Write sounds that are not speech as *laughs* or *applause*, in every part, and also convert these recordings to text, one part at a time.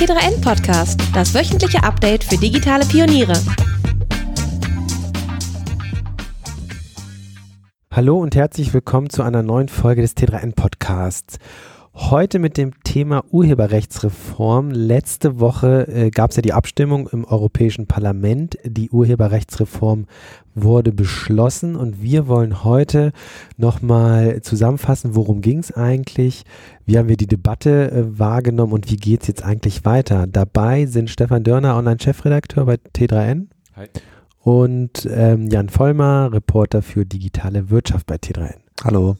T3N Podcast, das wöchentliche Update für digitale Pioniere. Hallo und herzlich willkommen zu einer neuen Folge des T3N Podcasts. Heute mit dem Thema Urheberrechtsreform. Letzte Woche äh, gab es ja die Abstimmung im Europäischen Parlament. Die Urheberrechtsreform wurde beschlossen und wir wollen heute nochmal zusammenfassen, worum ging es eigentlich, wie haben wir die Debatte äh, wahrgenommen und wie geht es jetzt eigentlich weiter. Dabei sind Stefan Dörner, Online-Chefredakteur bei T3N. Hi. Und ähm, Jan Vollmer, Reporter für digitale Wirtschaft bei T3N. Hallo.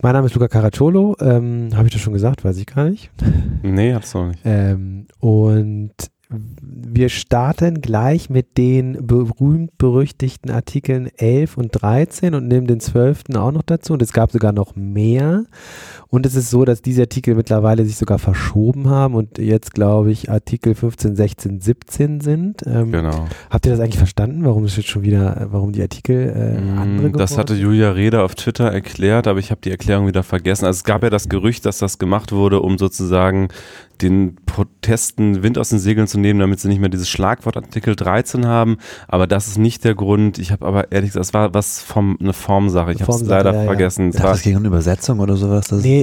Mein Name ist Luca Caracciolo. Ähm, Habe ich das schon gesagt? Weiß ich gar nicht. *laughs* Nee, hab's noch nicht. Ähm, und wir starten gleich mit den berühmt-berüchtigten Artikeln 11 und 13 und nehmen den 12. auch noch dazu. Und es gab sogar noch mehr. Und es ist so, dass diese Artikel mittlerweile sich sogar verschoben haben und jetzt, glaube ich, Artikel 15, 16, 17 sind. Ähm, genau. Habt ihr das eigentlich verstanden, warum es jetzt schon wieder, warum die Artikel äh, mm, andere Das hatte Julia Reda auf Twitter erklärt, aber ich habe die Erklärung wieder vergessen. Also es gab ja das Gerücht, dass das gemacht wurde, um sozusagen den Protesten Wind aus den Segeln zu nehmen, damit sie nicht mehr dieses Schlagwort Artikel 13 haben. Aber das ist nicht der Grund. Ich habe aber ehrlich gesagt, es war was vom eine Formsache. Ich habe es leider ja, vergessen. Ja. Es ging um Übersetzung oder sowas. Das nee,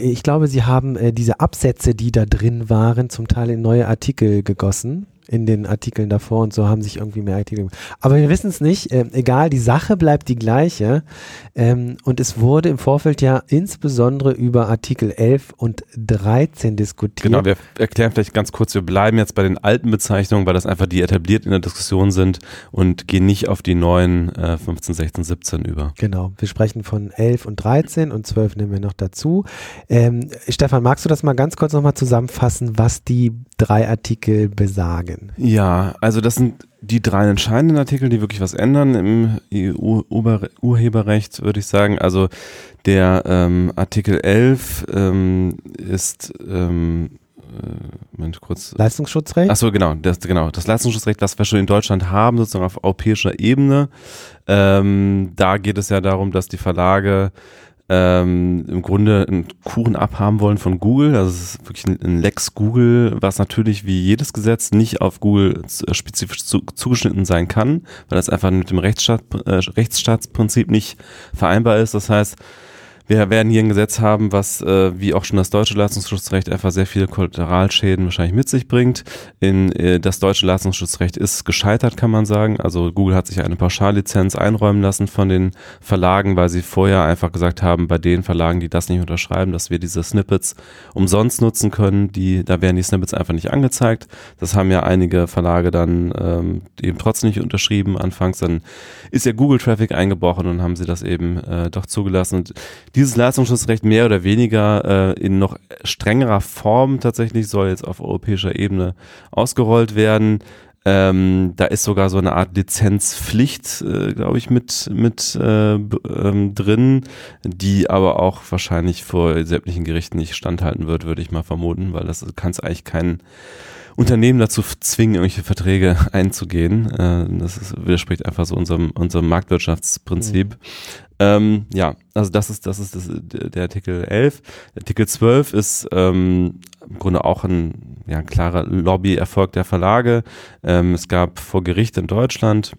ich glaube, sie haben äh, diese Absätze, die da drin waren, zum Teil in neue Artikel gegossen in den Artikeln davor und so haben sich irgendwie mehr Artikel. Aber wir wissen es nicht. Ähm, egal, die Sache bleibt die gleiche. Ähm, und es wurde im Vorfeld ja insbesondere über Artikel 11 und 13 diskutiert. Genau, wir erklären vielleicht ganz kurz, wir bleiben jetzt bei den alten Bezeichnungen, weil das einfach die etabliert in der Diskussion sind und gehen nicht auf die neuen äh, 15, 16, 17 über. Genau, wir sprechen von 11 und 13 und 12 nehmen wir noch dazu. Ähm, Stefan, magst du das mal ganz kurz nochmal zusammenfassen, was die drei Artikel besagen? Ja, also das sind die drei entscheidenden Artikel, die wirklich was ändern im EU-Urheberrecht, würde ich sagen. Also der ähm, Artikel 11 ähm, ist ähm, äh, Mensch, kurz. Leistungsschutzrecht? Achso, genau, das, genau. Das Leistungsschutzrecht, das wir schon in Deutschland haben, sozusagen auf europäischer Ebene. Ähm, da geht es ja darum, dass die Verlage ähm, im Grunde einen Kuchen abhaben wollen von Google. Also ist wirklich ein, Lex Google, was natürlich wie jedes Gesetz nicht auf Google spezifisch zu, zugeschnitten sein kann, weil das einfach mit dem Rechtsstaat, äh, Rechtsstaatsprinzip nicht vereinbar ist. Das heißt, wir werden hier ein Gesetz haben, was, äh, wie auch schon das deutsche Leistungsschutzrecht, einfach sehr viele Kollateralschäden wahrscheinlich mit sich bringt. In, äh, das deutsche Leistungsschutzrecht ist gescheitert, kann man sagen. Also Google hat sich eine Pauschallizenz einräumen lassen von den Verlagen, weil sie vorher einfach gesagt haben, bei den Verlagen, die das nicht unterschreiben, dass wir diese Snippets umsonst nutzen können, die, da werden die Snippets einfach nicht angezeigt. Das haben ja einige Verlage dann ähm, eben trotzdem nicht unterschrieben. Anfangs dann ist ja Google Traffic eingebrochen und haben sie das eben äh, doch zugelassen. Und dieses Leistungsschutzrecht mehr oder weniger äh, in noch strengerer Form tatsächlich soll jetzt auf europäischer Ebene ausgerollt werden. Ähm, da ist sogar so eine Art Lizenzpflicht, äh, glaube ich, mit, mit äh, ähm, drin, die aber auch wahrscheinlich vor sämtlichen Gerichten nicht standhalten wird, würde ich mal vermuten, weil das kann es eigentlich keinen Unternehmen dazu zwingen, irgendwelche Verträge *laughs* einzugehen. Äh, das ist, widerspricht einfach so unserem, unserem Marktwirtschaftsprinzip. Mhm. Ähm, ja, also das ist, das ist das, der Artikel 11. Artikel 12 ist ähm, im Grunde auch ein, ja, klarer Lobbyerfolg der Verlage. Ähm, es gab vor Gericht in Deutschland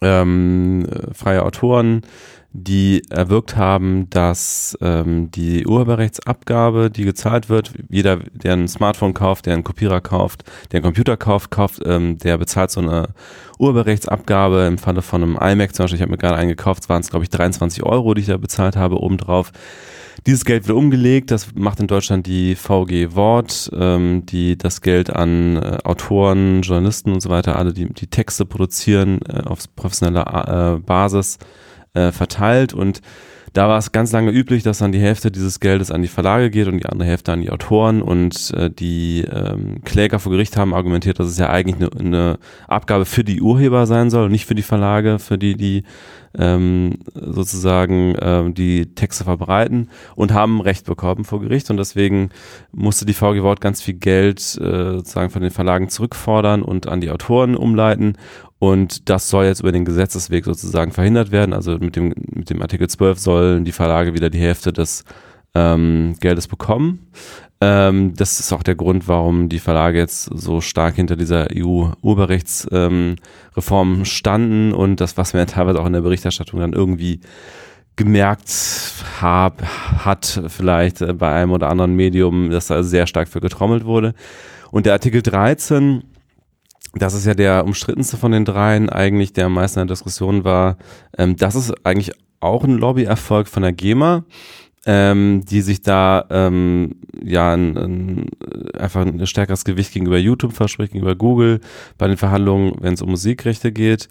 ähm, freie Autoren, die erwirkt haben, dass ähm, die Urheberrechtsabgabe, die gezahlt wird, jeder, der ein Smartphone kauft, der einen Kopierer kauft, der einen Computer kauft, kauft, ähm, der bezahlt so eine Urheberrechtsabgabe im Falle von einem iMac zum Beispiel, ich habe mir gerade eingekauft, waren es glaube ich 23 Euro, die ich da bezahlt habe, obendrauf. Dieses Geld wird umgelegt, das macht in Deutschland die VG Wort, ähm, die das Geld an äh, Autoren, Journalisten und so weiter, alle, die die Texte produzieren, äh, auf professioneller äh, Basis äh, verteilt. Und da war es ganz lange üblich, dass dann die Hälfte dieses Geldes an die Verlage geht und die andere Hälfte an die Autoren. Und äh, die ähm, Kläger vor Gericht haben argumentiert, dass es ja eigentlich eine, eine Abgabe für die Urheber sein soll und nicht für die Verlage, für die die ähm, sozusagen ähm, die Texte verbreiten und haben Recht bekommen vor Gericht. Und deswegen musste die VG Wort ganz viel Geld äh, sozusagen von den Verlagen zurückfordern und an die Autoren umleiten und das soll jetzt über den Gesetzesweg sozusagen verhindert werden. Also mit dem, mit dem Artikel 12 sollen die Verlage wieder die Hälfte des ähm, Geldes bekommen. Ähm, das ist auch der Grund, warum die Verlage jetzt so stark hinter dieser EU-Urheberrechtsreform ähm, standen und das, was man teilweise auch in der Berichterstattung dann irgendwie gemerkt hab, hat, vielleicht äh, bei einem oder anderen Medium, dass da sehr stark für getrommelt wurde. Und der Artikel 13, das ist ja der umstrittenste von den dreien, eigentlich der am meisten in der Diskussion war, ähm, das ist eigentlich auch ein Lobbyerfolg von der GEMA ähm, die sich da ähm, ja ein, ein, einfach ein stärkeres Gewicht gegenüber YouTube verspricht, gegenüber Google bei den Verhandlungen, wenn es um Musikrechte geht.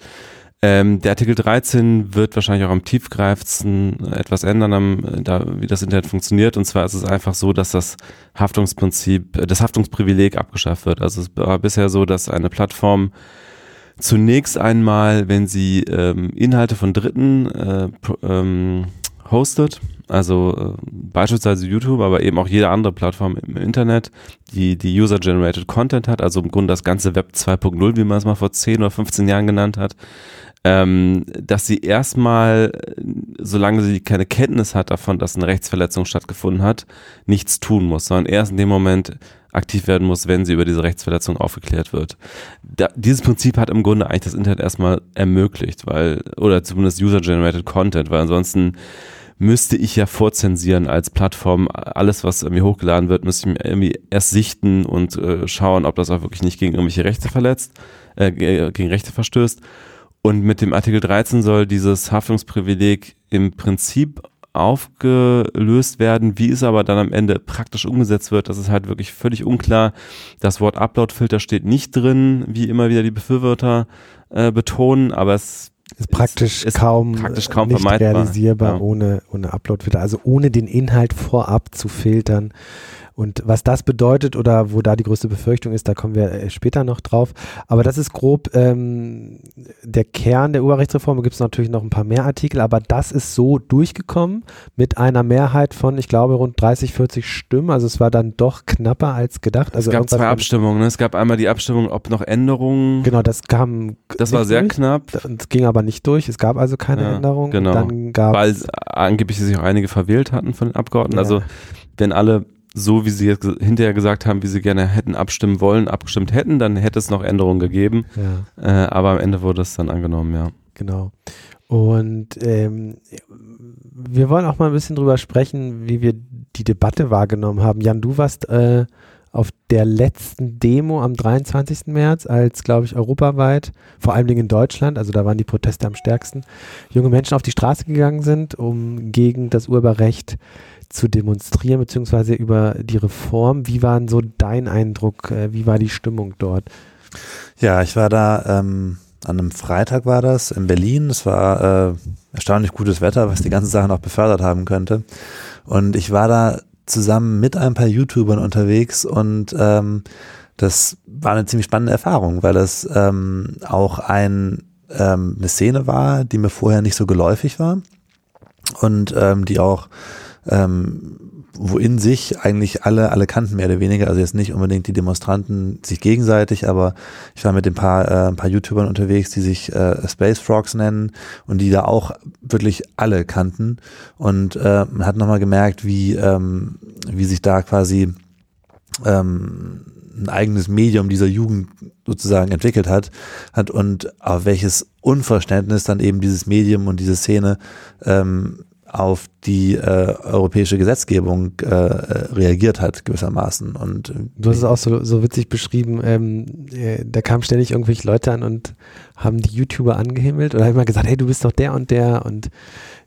Ähm, der Artikel 13 wird wahrscheinlich auch am tiefgreifendsten etwas ändern, am, da, wie das Internet funktioniert. Und zwar ist es einfach so, dass das Haftungsprinzip, das Haftungsprivileg abgeschafft wird. Also es war bisher so, dass eine Plattform zunächst einmal, wenn sie ähm, Inhalte von Dritten äh, ähm, hostet, also äh, beispielsweise YouTube, aber eben auch jede andere Plattform im Internet, die die User-Generated Content hat, also im Grunde das ganze Web 2.0, wie man es mal vor 10 oder 15 Jahren genannt hat, ähm, dass sie erstmal, solange sie keine Kenntnis hat davon, dass eine Rechtsverletzung stattgefunden hat, nichts tun muss, sondern erst in dem Moment aktiv werden muss, wenn sie über diese Rechtsverletzung aufgeklärt wird. Da, dieses Prinzip hat im Grunde eigentlich das Internet erstmal ermöglicht, weil, oder zumindest User-Generated Content, weil ansonsten müsste ich ja vorzensieren als Plattform. Alles, was irgendwie hochgeladen wird, müsste ich mir irgendwie erst sichten und äh, schauen, ob das auch wirklich nicht gegen irgendwelche Rechte verletzt, äh, gegen Rechte verstößt. Und mit dem Artikel 13 soll dieses Haftungsprivileg im Prinzip aufgelöst werden. Wie es aber dann am Ende praktisch umgesetzt wird, das ist halt wirklich völlig unklar. Das Wort Upload-Filter steht nicht drin, wie immer wieder die Befürworter äh, betonen, aber es ist praktisch ist kaum, praktisch kaum nicht vermeidbar. realisierbar ja. ohne, ohne Upload-Filter. Also ohne den Inhalt vorab zu filtern und was das bedeutet oder wo da die größte Befürchtung ist, da kommen wir äh, später noch drauf. Aber das ist grob ähm, der Kern der Urheberrechtsreform. Da gibt es natürlich noch ein paar mehr Artikel, aber das ist so durchgekommen mit einer Mehrheit von, ich glaube, rund 30, 40 Stimmen. Also es war dann doch knapper als gedacht. Also es gab zwei Abstimmungen. Ne? Es gab einmal die Abstimmung, ob noch Änderungen. Genau, das kam. Das war sehr durch. knapp. Es ging aber nicht durch. Es gab also keine ja, Änderung. Genau. Weil angeblich sich auch einige verwählt hatten von den Abgeordneten. Ja. Also wenn alle so, wie sie jetzt hinterher gesagt haben, wie sie gerne hätten abstimmen wollen, abgestimmt hätten, dann hätte es noch Änderungen gegeben. Ja. Äh, aber am Ende wurde es dann angenommen, ja. Genau. Und ähm, wir wollen auch mal ein bisschen drüber sprechen, wie wir die Debatte wahrgenommen haben. Jan, du warst äh, auf der letzten Demo am 23. März, als, glaube ich, europaweit, vor allem in Deutschland, also da waren die Proteste am stärksten, junge Menschen auf die Straße gegangen sind, um gegen das Urheberrecht zu demonstrieren, beziehungsweise über die Reform. Wie war denn so dein Eindruck? Äh, wie war die Stimmung dort? Ja, ich war da, ähm, an einem Freitag war das, in Berlin. Es war äh, erstaunlich gutes Wetter, was die ganze Sache noch befördert haben könnte. Und ich war da zusammen mit ein paar YouTubern unterwegs und ähm, das war eine ziemlich spannende Erfahrung, weil das ähm, auch ein, ähm, eine Szene war, die mir vorher nicht so geläufig war und ähm, die auch ähm, wo in sich eigentlich alle, alle kannten mehr oder weniger, also jetzt nicht unbedingt die Demonstranten sich gegenseitig, aber ich war mit ein paar, äh, ein paar YouTubern unterwegs, die sich äh, Space Frogs nennen und die da auch wirklich alle kannten. Und äh, man hat nochmal gemerkt, wie, ähm, wie sich da quasi ähm, ein eigenes Medium dieser Jugend sozusagen entwickelt hat, hat und auf welches Unverständnis dann eben dieses Medium und diese Szene ähm, auf die äh, europäische Gesetzgebung äh, reagiert hat gewissermaßen. Und äh, du hast es auch so, so witzig beschrieben. Ähm, äh, da kamen ständig irgendwelche Leute an und haben die YouTuber angehimmelt oder immer gesagt, hey, du bist doch der und der und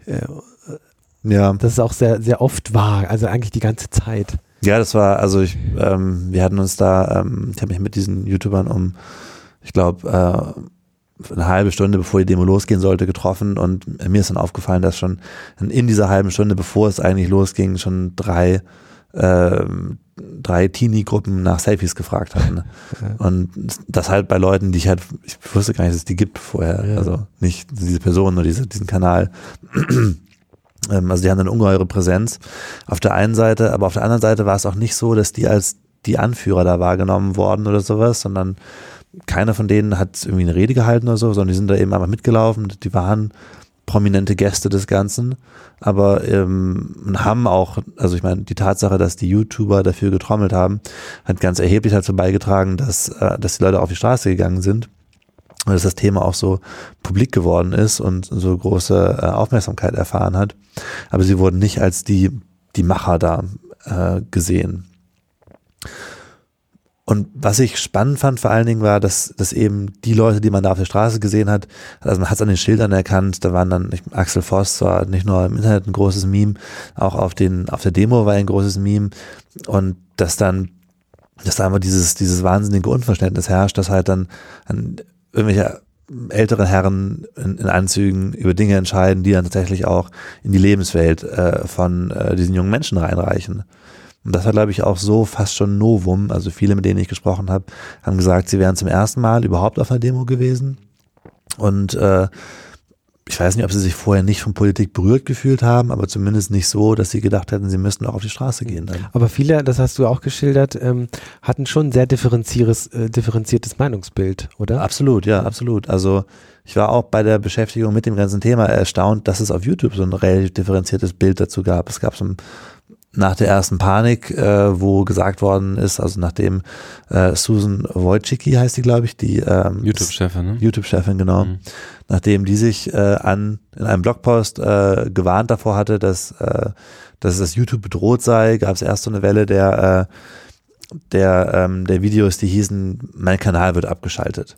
äh, ja. das ist auch sehr, sehr oft wahr, also eigentlich die ganze Zeit. Ja, das war, also ich, ähm, wir hatten uns da, ähm, ich habe mich mit diesen YouTubern um, ich glaube, äh, eine halbe Stunde bevor die Demo losgehen sollte, getroffen und mir ist dann aufgefallen, dass schon in dieser halben Stunde, bevor es eigentlich losging, schon drei äh, drei Teenie-Gruppen nach Selfies gefragt hatten. Ja. *laughs* Und das halt bei Leuten, die ich halt, ich wusste gar nicht, dass es die gibt vorher. Ja. Also nicht diese Person oder diese, diesen Kanal. *clears throat* Ähm, also die haben eine ungeheure Präsenz auf der einen Seite, aber auf der anderen Seite war es auch nicht so, dass die als die Anführer da wahrgenommen worden oder sowas, sondern keiner von denen hat irgendwie eine Rede gehalten oder so, sondern die sind da eben einfach mitgelaufen. Die waren prominente Gäste des Ganzen, aber ähm, haben auch, also ich meine, die Tatsache, dass die YouTuber dafür getrommelt haben, hat ganz erheblich dazu beigetragen, dass, äh, dass die Leute auf die Straße gegangen sind und dass das Thema auch so publik geworden ist und so große äh, Aufmerksamkeit erfahren hat. Aber sie wurden nicht als die, die Macher da äh, gesehen. Und was ich spannend fand vor allen Dingen war, dass, dass eben die Leute, die man da auf der Straße gesehen hat, also man hat es an den Schildern erkannt, da waren dann Axel Voss war nicht nur im Internet ein großes Meme, auch auf den, auf der Demo war ein großes Meme und dass dann, dass da einfach dieses, dieses wahnsinnige Unverständnis herrscht, dass halt dann an irgendwelche älteren Herren in, in Anzügen über Dinge entscheiden, die dann tatsächlich auch in die Lebenswelt äh, von äh, diesen jungen Menschen reinreichen. Und das war, glaube ich, auch so fast schon Novum. Also viele, mit denen ich gesprochen habe, haben gesagt, sie wären zum ersten Mal überhaupt auf einer Demo gewesen. Und äh, ich weiß nicht, ob sie sich vorher nicht von Politik berührt gefühlt haben, aber zumindest nicht so, dass sie gedacht hätten, sie müssten auch auf die Straße gehen. Dann. Aber viele, das hast du auch geschildert, ähm, hatten schon ein sehr differenziertes, äh, differenziertes Meinungsbild, oder? Absolut, ja, absolut. Also ich war auch bei der Beschäftigung mit dem ganzen Thema erstaunt, dass es auf YouTube so ein relativ differenziertes Bild dazu gab. Es gab so ein nach der ersten Panik, äh, wo gesagt worden ist, also nachdem äh, Susan Wojcicki heißt die, glaube ich, die ähm, YouTube-Chefin, ne? YouTube-Chefin, genau. Mhm. Nachdem die sich äh, an in einem Blogpost äh, gewarnt davor hatte, dass, äh, dass das YouTube bedroht sei, gab es erst so eine Welle der äh, der, ähm, der Videos, die hießen, mein Kanal wird abgeschaltet.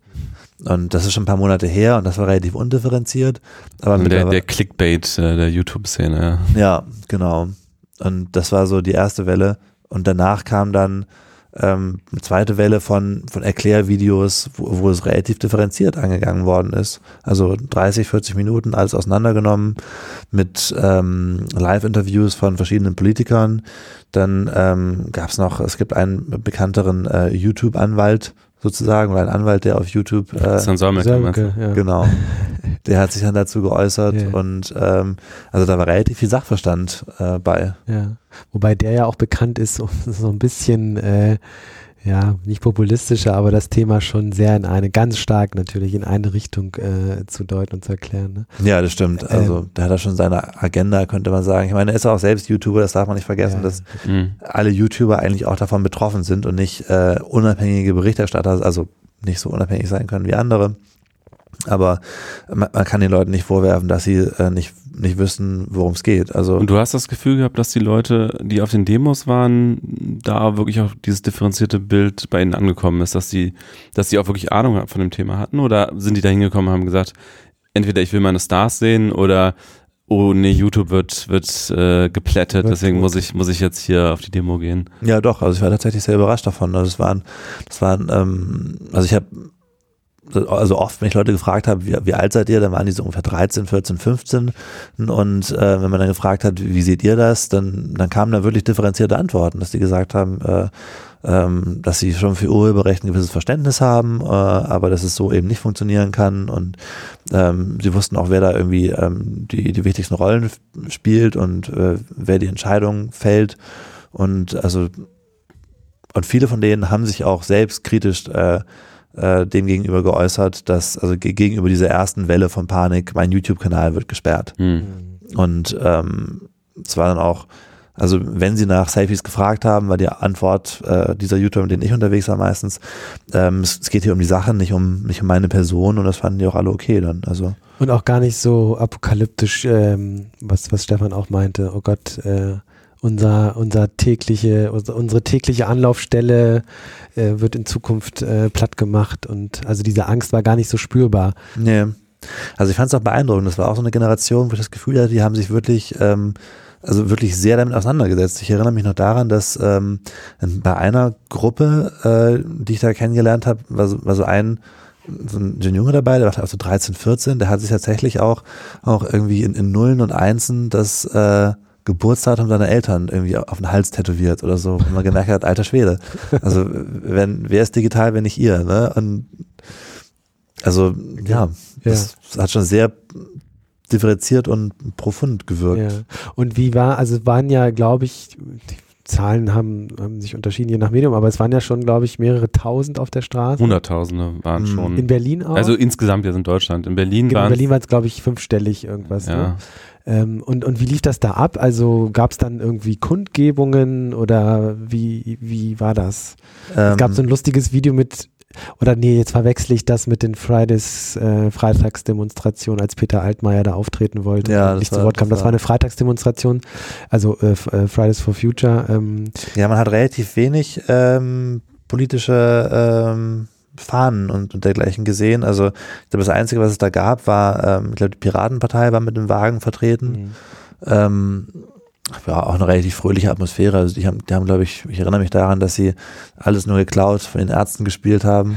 Und das ist schon ein paar Monate her und das war relativ undifferenziert. Aber der, der Clickbait äh, der YouTube-Szene. Ja. ja, genau. Und das war so die erste Welle. Und danach kam dann ähm, eine zweite Welle von, von Erklärvideos, wo, wo es relativ differenziert angegangen worden ist. Also 30, 40 Minuten alles auseinandergenommen mit ähm, Live-Interviews von verschiedenen Politikern. Dann ähm, gab es noch, es gibt einen bekannteren äh, YouTube-Anwalt, sozusagen oder ein Anwalt, der auf YouTube äh, Solmecke, ja. genau, der hat sich dann dazu geäußert yeah. und ähm, also da war relativ viel Sachverstand äh, bei. Ja, wobei der ja auch bekannt ist, um *laughs* so ein bisschen äh, ja, nicht populistischer, aber das Thema schon sehr in eine, ganz stark natürlich in eine Richtung äh, zu deuten und zu erklären. Ne? Ja, das stimmt. Also ähm, da hat er schon seine Agenda, könnte man sagen. Ich meine, er ist auch selbst YouTuber, das darf man nicht vergessen, ja. dass mhm. alle YouTuber eigentlich auch davon betroffen sind und nicht äh, unabhängige Berichterstatter, also nicht so unabhängig sein können wie andere. Aber man, man kann den Leuten nicht vorwerfen, dass sie äh, nicht, nicht wissen, worum es geht. Also Und du hast das Gefühl gehabt, dass die Leute, die auf den Demos waren, da wirklich auch dieses differenzierte Bild bei ihnen angekommen ist, dass sie, dass sie auch wirklich Ahnung von dem Thema hatten? Oder sind die da hingekommen und haben gesagt, entweder ich will meine Stars sehen oder oh nee, YouTube wird, wird äh, geplättet, wird deswegen gut. muss ich, muss ich jetzt hier auf die Demo gehen. Ja, doch, also ich war tatsächlich sehr überrascht davon. Also es waren, das waren, ähm, also ich habe also oft, wenn ich Leute gefragt habe, wie, wie alt seid ihr, dann waren die so ungefähr 13, 14, 15 und äh, wenn man dann gefragt hat, wie seht ihr das, dann, dann kamen da wirklich differenzierte Antworten, dass die gesagt haben, äh, ähm, dass sie schon für Urheberrecht ein gewisses Verständnis haben, äh, aber dass es so eben nicht funktionieren kann. Und ähm, sie wussten auch, wer da irgendwie ähm, die, die wichtigsten Rollen spielt und äh, wer die Entscheidung fällt. Und also und viele von denen haben sich auch selbst kritisch äh, äh, dem gegenüber geäußert, dass, also gegenüber dieser ersten Welle von Panik, mein YouTube-Kanal wird gesperrt. Mhm. Und ähm, es war dann auch, also wenn sie nach Selfies gefragt haben, war die Antwort äh, dieser YouTuber, mit denen ich unterwegs war meistens, ähm, es, es, geht hier um die Sache, nicht um, nicht um meine Person und das fanden die auch alle okay dann. Also. Und auch gar nicht so apokalyptisch, ähm, was, was Stefan auch meinte, oh Gott, äh, unser, unser tägliche, unsere tägliche Anlaufstelle äh, wird in Zukunft äh, platt gemacht und also diese Angst war gar nicht so spürbar. Nee. Also ich fand es auch beeindruckend. Das war auch so eine Generation, wo ich das Gefühl hatte, die haben sich wirklich, ähm, also wirklich sehr damit auseinandergesetzt. Ich erinnere mich noch daran, dass ähm, bei einer Gruppe, äh, die ich da kennengelernt habe, war so, war so ein so ein, Junge dabei, der war also 13, 14, der hat sich tatsächlich auch, auch irgendwie in, in Nullen und Einsen das äh, Geburtsdatum deiner Eltern irgendwie auf den Hals tätowiert oder so, wenn man gemerkt hat, alter Schwede. Also wenn, wer ist digital, wenn nicht ihr, ne? Und also ja, ja. das hat schon sehr differenziert und profund gewirkt. Ja. Und wie war, also waren ja, glaube ich, Zahlen haben, haben sich unterschieden je nach Medium, aber es waren ja schon, glaube ich, mehrere tausend auf der Straße. Hunderttausende waren Mhm. schon. In Berlin auch. also insgesamt jetzt in Deutschland. In Berlin Genau, waren es, glaube ich, fünfstellig irgendwas. Ne? Ähm, und, und wie lief das da ab? Also gab es dann irgendwie Kundgebungen oder wie, wie war das? Ähm, es gab so ein lustiges Video mit, oder nee, jetzt verwechsel ich das mit den Fridays, äh, Freitagsdemonstrationen, als Peter Altmaier da auftreten wollte Ja, nicht war- zu Wort kam. das Das war war- eine Freitagsdemonstration, also äh, äh, Fridays for Future. Ähm, Ja, man hat relativ wenig ähm, politische ähm, Fahnen und, und dergleichen gesehen. Also ich glaube, das Einzige, was es da gab, war, ähm, ich glaube, die Piratenpartei war mit dem Wagen vertreten. Ähm, ja, auch eine relativ fröhliche Atmosphäre. Also die haben, die haben, glaube ich, ich erinnere mich daran, dass sie alles nur geklaut von den Ärzten gespielt haben.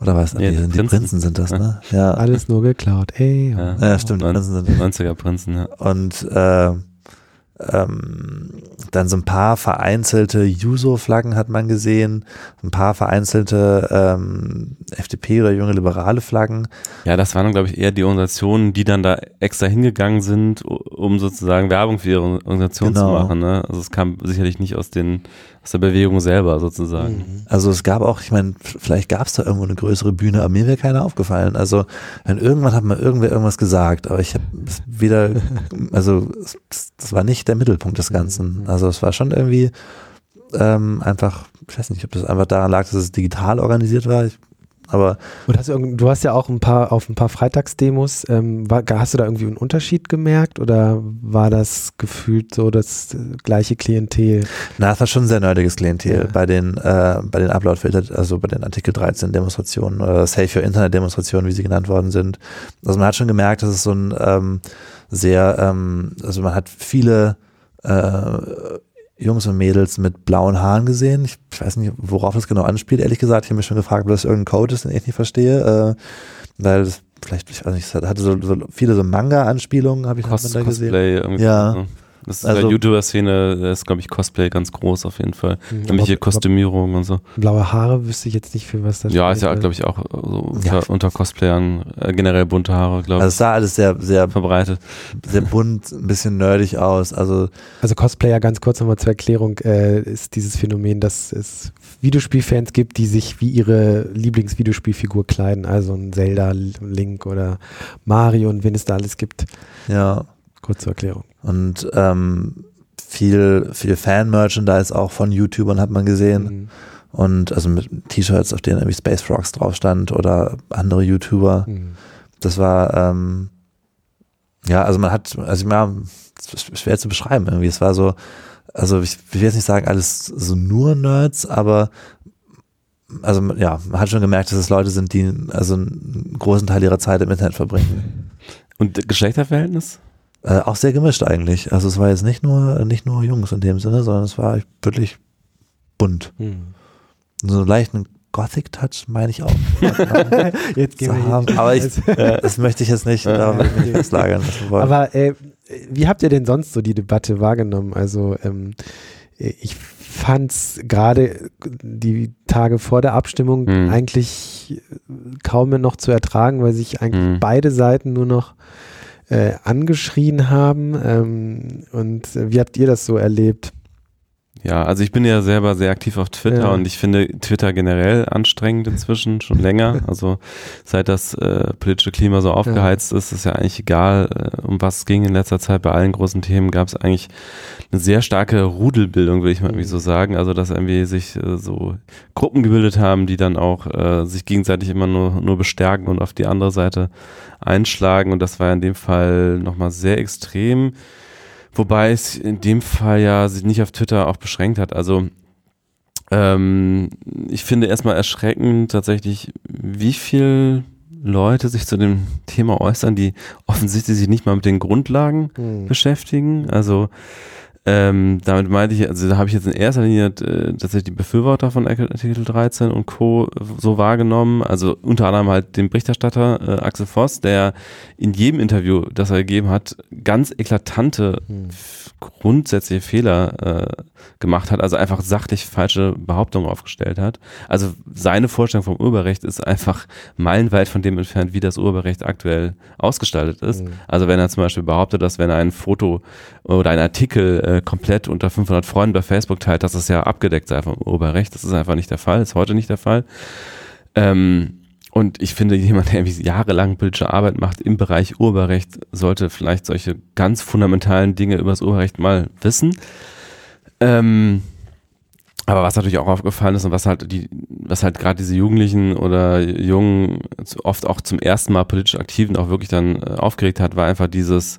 Oder was? Nee, die, die sind, die Prinzen. Prinzen sind das, ne? Ja. Alles nur geklaut. Ey, Ja. Ja, stimmt, die Prinzen sind 90er Prinzen, ja. und äh, ähm, dann so ein paar vereinzelte Juso-Flaggen hat man gesehen, ein paar vereinzelte ähm, FDP oder junge liberale Flaggen. Ja, das waren, glaube ich, eher die Organisationen, die dann da extra hingegangen sind, um sozusagen Werbung für ihre Organisation Genau. zu machen. Ne? Also es kam sicherlich nicht aus den aus der Bewegung selber sozusagen. Mhm. Also es gab auch, ich meine, vielleicht gab es da irgendwo eine größere Bühne, aber mir wäre keiner aufgefallen. Also wenn irgendwann hat mal irgendwer irgendwas gesagt, aber ich habe wieder, *laughs* also das war nicht der Mittelpunkt des Ganzen. Also es war schon irgendwie ähm, einfach, ich weiß nicht, ob das einfach daran lag, dass es digital organisiert war. Ich, aber Und hast du, du hast ja auch ein paar auf ein paar Freitagsdemos, ähm, war, hast du da irgendwie einen Unterschied gemerkt oder war das gefühlt so das äh, gleiche Klientel? Na, es war schon ein sehr nerdiges Klientel Ja. bei den, äh, bei den Upload-Filter, also bei den Artikel 13 Demonstrationen oder Safe Your Internet Demonstrationen, wie sie genannt worden sind. Also man hat schon gemerkt, dass es so ein ähm, sehr, ähm, also man hat viele äh, Jungs und Mädels mit blauen Haaren gesehen. Ich, ich weiß nicht, worauf das genau anspielt, ehrlich gesagt. Ich habe mich schon gefragt, ob das irgendein Code ist, den ich nicht verstehe. Äh, weil das vielleicht, ich weiß nicht, es hatte so, so viele so Manga-Anspielungen, habe ich Cos da gesehen. Irgendwie. Ja. So. Das ist Also- in der YouTuber-Szene, da ist, glaube ich, Cosplay ganz groß auf jeden Fall. Mhm, Nämlich aber- Kostümierung und so. Blaue Haare wüsste ich jetzt nicht, für was das Ja, ist ja, glaube ich, auch so Ja. unter, Cosplayern äh, generell bunte Haare, glaube Also ich, es sah alles sehr, sehr, verbreitet. sehr bunt, ein bisschen nerdig aus. Also Also Cosplayer, ganz kurz nochmal zur Erklärung, äh, ist dieses Phänomen, dass es Videospielfans gibt, die sich wie ihre Lieblingsvideospielfigur kleiden, also ein Zelda, Link oder Mario und wen es da alles gibt. ja, Kurz zur Erklärung. und ähm, viel, viel Fan-Merchandise auch von YouTubern hat man gesehen. Mhm. Und also mit T-Shirts, auf denen irgendwie Space Frogs drauf stand oder andere YouTuber. Mhm. Das war, ähm, ja, also man hat, also ja, es ist schwer zu beschreiben irgendwie. Es war so, also ich will jetzt nicht sagen, alles so nur Nerds, aber also ja, man hat schon gemerkt, dass es Leute sind, die also einen großen Teil ihrer Zeit im Internet verbringen. Und Geschlechterverhältnis? Äh, auch sehr gemischt eigentlich. Also es war jetzt nicht nur, nicht nur Jungs in dem Sinne, sondern es war wirklich bunt. Mhm. So einen leichten Gothic-Touch meine ich auch. *laughs* Jetzt gehen wir haben. Aber ich, das möchte ich jetzt nicht, da will ich mich wollen. Aber äh, wie habt ihr denn sonst so die Debatte wahrgenommen? Also ähm, ich fand es gerade die Tage vor der Abstimmung Mhm. eigentlich kaum mehr noch zu ertragen, weil sich eigentlich Mhm. beide Seiten nur noch äh, angeschrien haben. Ähm, und wie habt ihr das so erlebt? Ja, also ich bin ja selber sehr aktiv auf Twitter Ja. und ich finde Twitter generell anstrengend inzwischen, schon *laughs* länger. Also seit das äh, politische Klima so aufgeheizt ist, ist ja eigentlich egal, äh, um was es ging in letzter Zeit. Bei allen großen Themen gab es eigentlich eine sehr starke Rudelbildung, würde ich mal irgendwie so sagen. Also dass irgendwie sich äh, so Gruppen gebildet haben, die dann auch äh, sich gegenseitig immer nur, nur bestärken und auf die andere Seite einschlagen. Und das war in dem Fall nochmal sehr extrem. Wobei es in dem Fall ja sich nicht auf Twitter auch beschränkt hat. Also ähm, ich finde erstmal erschreckend tatsächlich, wie viel Leute sich zu dem Thema äußern, die offensichtlich sich nicht mal mit den Grundlagen Hm. beschäftigen. Also ähm, damit meinte ich, also da habe ich jetzt in erster Linie äh, tatsächlich die Befürworter von Artikel 13 und Co. so wahrgenommen. Also unter anderem halt den Berichterstatter äh, Axel Voss, der in jedem Interview, das er gegeben hat, ganz eklatante Hm. grundsätzliche Fehler äh, gemacht hat, also einfach sachlich falsche Behauptungen aufgestellt hat. Also seine Vorstellung vom Urheberrecht ist einfach meilenweit von dem entfernt, wie das Urheberrecht aktuell ausgestaltet ist. Mhm. Also wenn er zum Beispiel behauptet, dass wenn er ein Foto oder ein Artikel äh, komplett unter 500 Freunden bei Facebook teilt, dass es ja abgedeckt sei vom Urheberrecht. Das ist einfach nicht der Fall, ist heute nicht der Fall. Ähm, und ich finde, jemand, der jahrelang politische Arbeit macht im Bereich Urheberrecht, sollte vielleicht solche ganz fundamentalen Dinge über das Urheberrecht mal wissen. Ähm, aber was natürlich auch aufgefallen ist und was halt die, was halt gerade diese Jugendlichen oder Jungen oft auch zum ersten Mal politisch Aktiven auch wirklich dann äh, aufgeregt hat, war einfach dieses